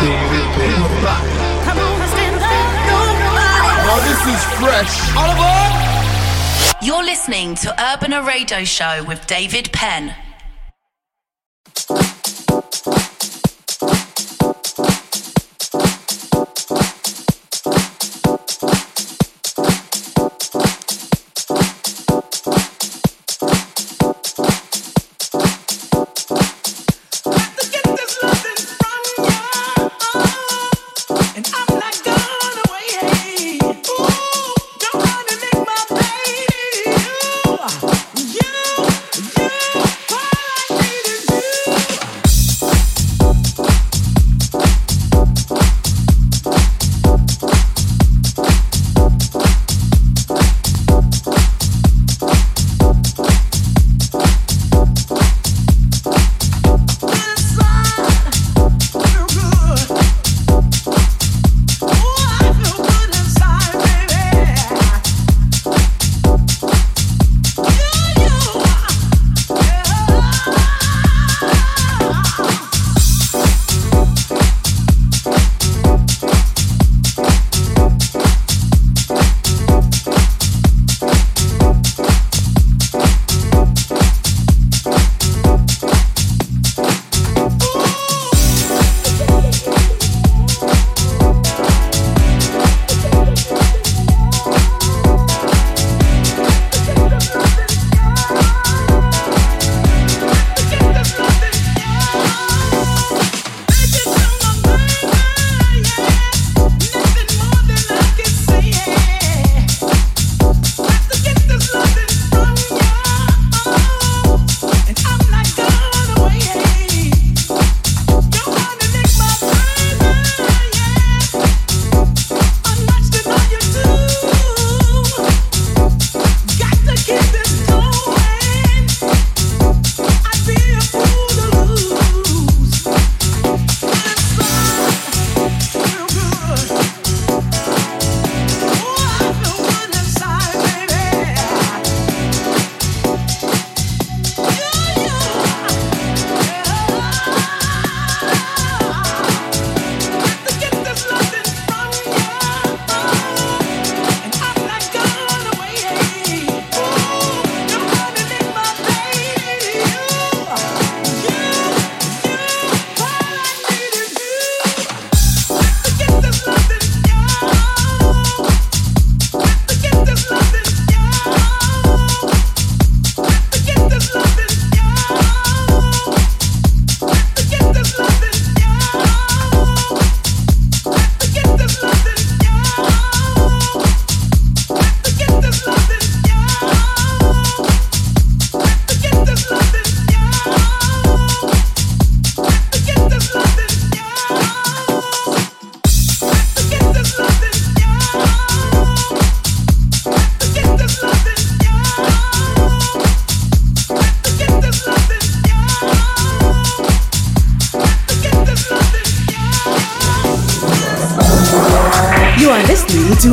Come on, stand up. Nobody. Now this is fresh. All aboard! You're listening to Urbana Radio Show with David Penn.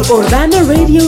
Urbana Radio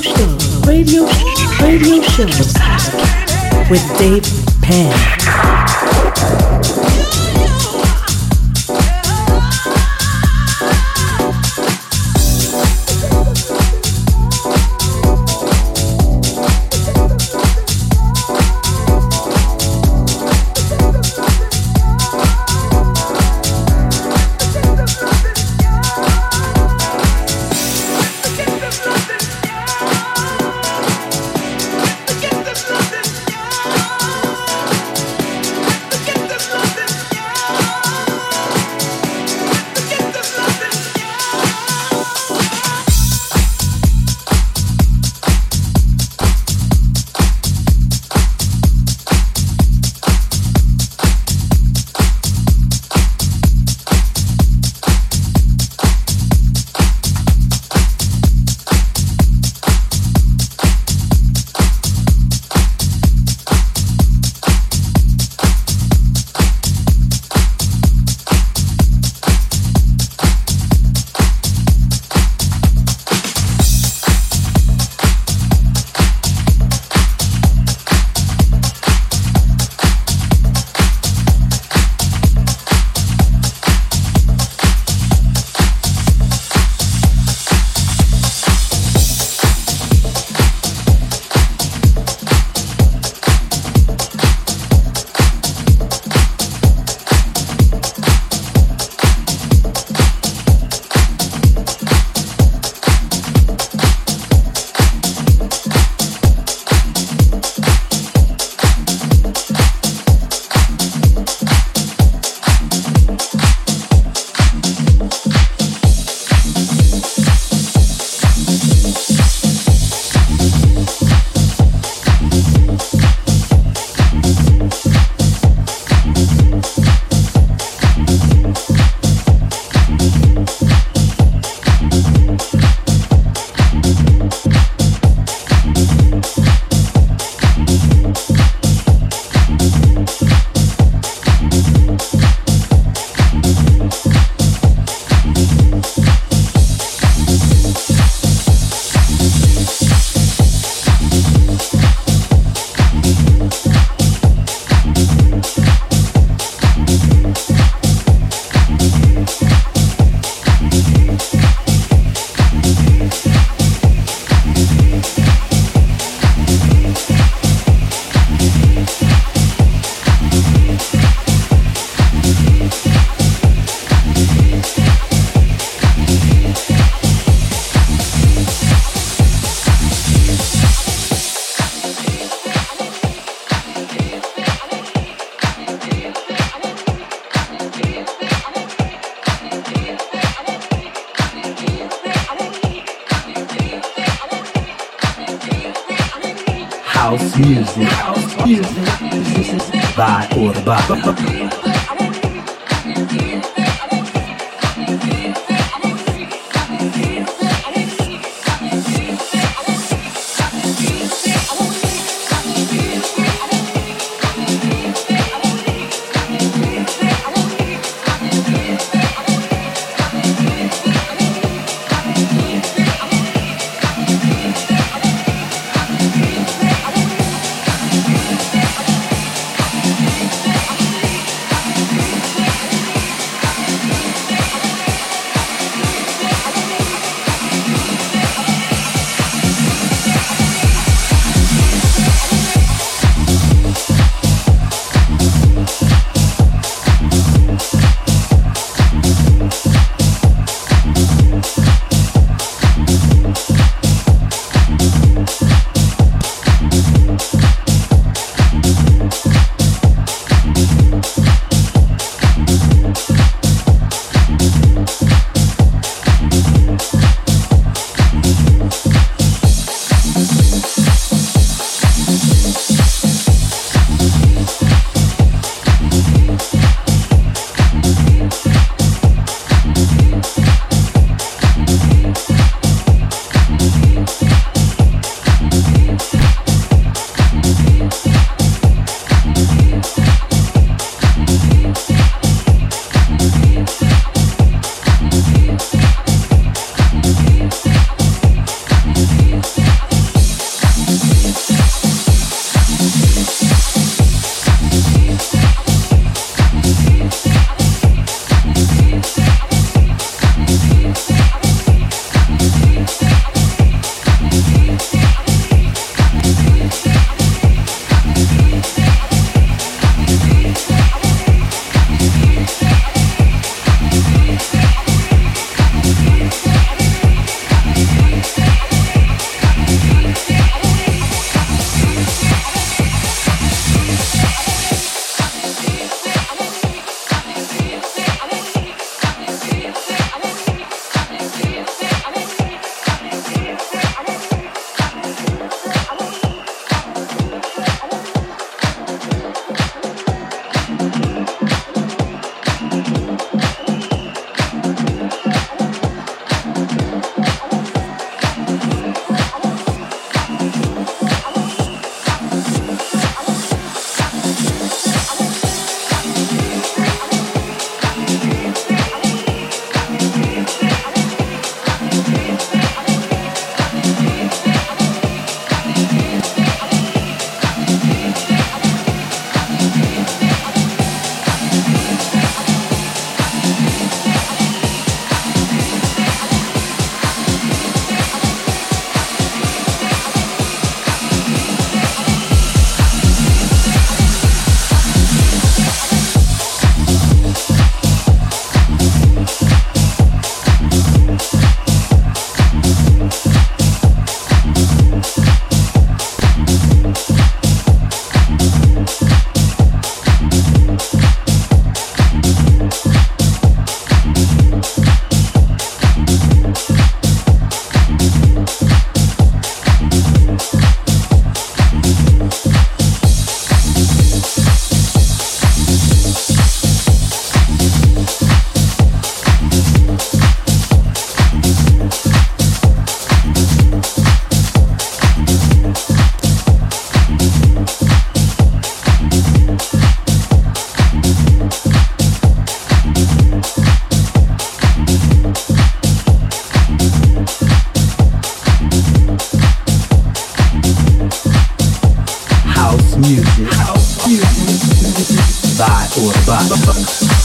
Bye.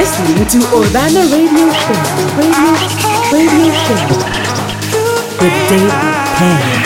listening to Urbana Radio Show, Radio Show, Radio Show. With David Penn.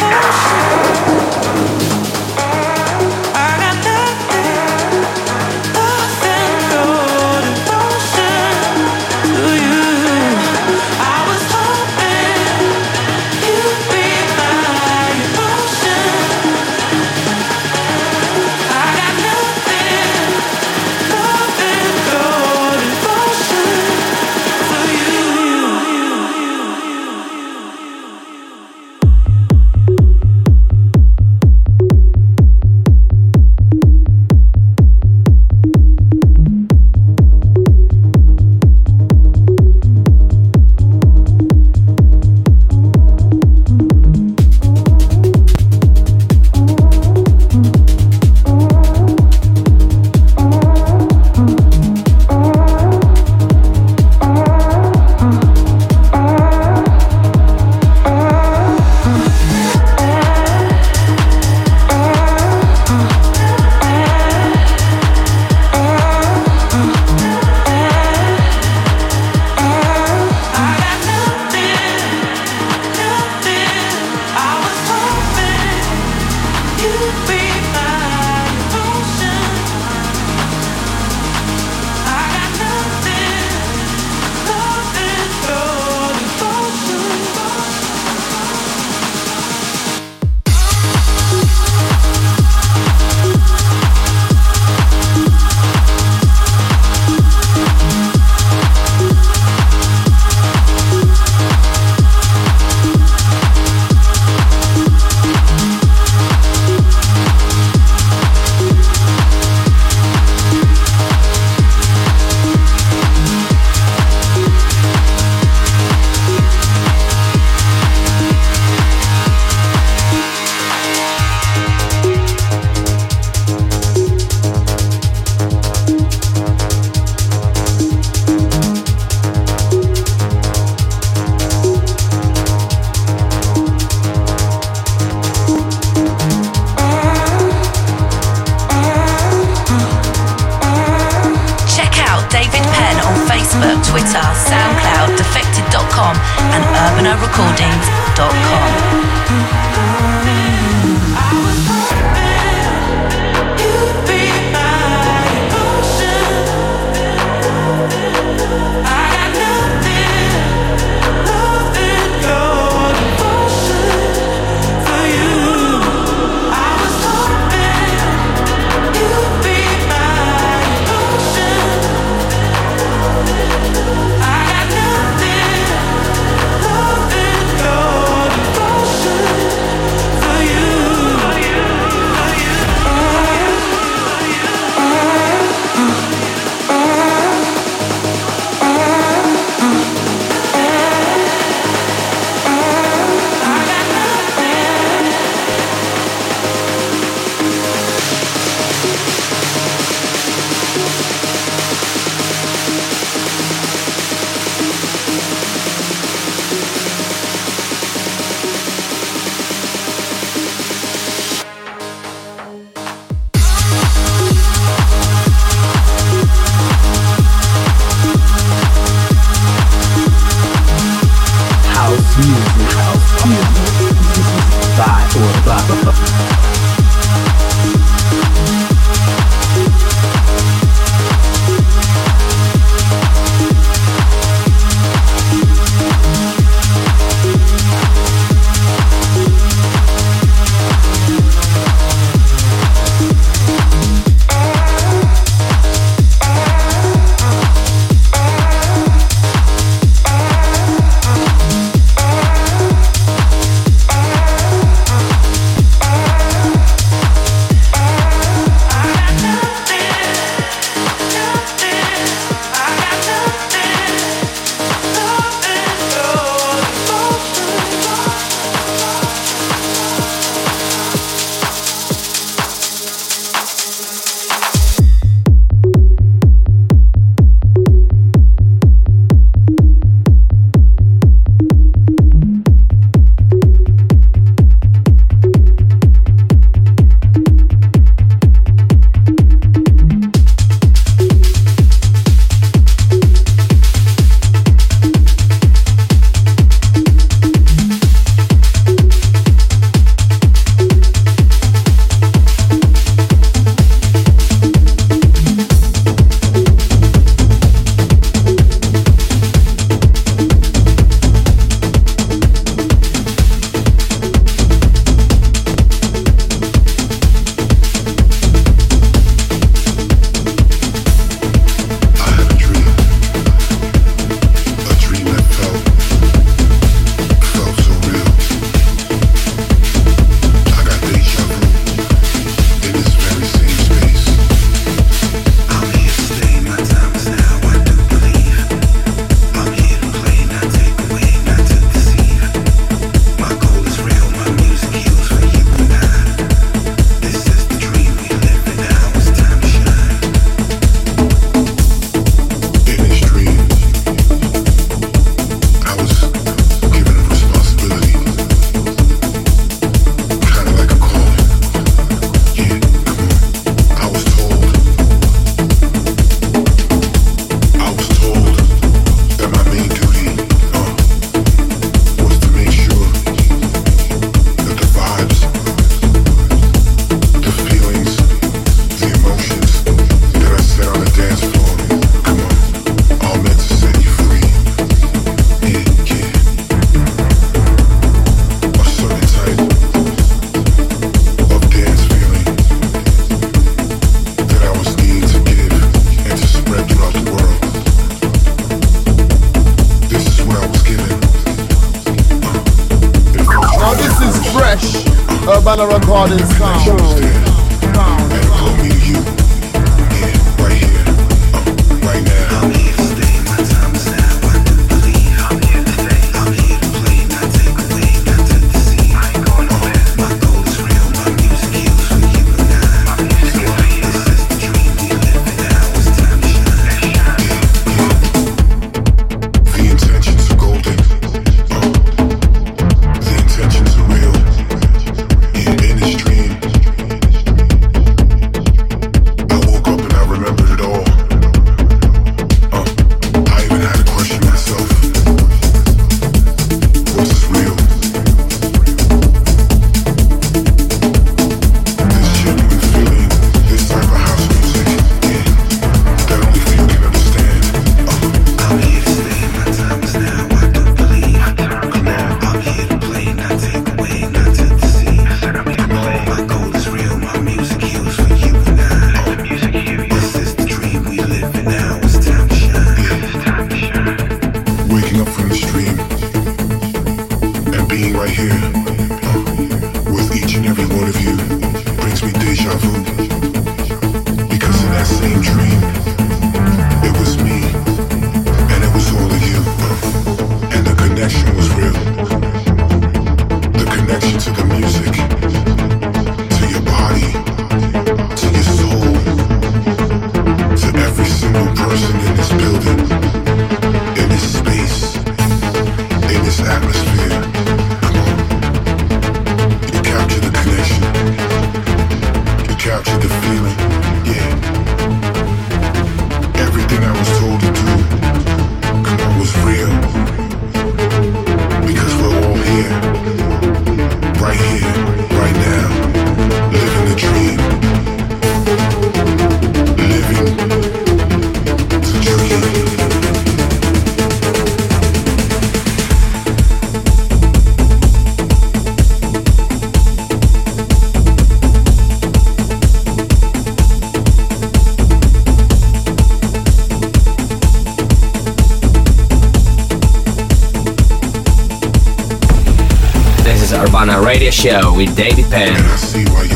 This a Radio Show with David Penn.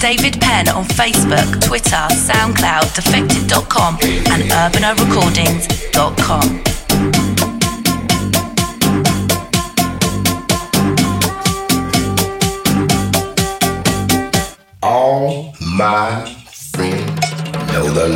David Penn on Facebook, Twitter, SoundCloud, Defected.com, and UrbanaRecordings.com. All my friends know the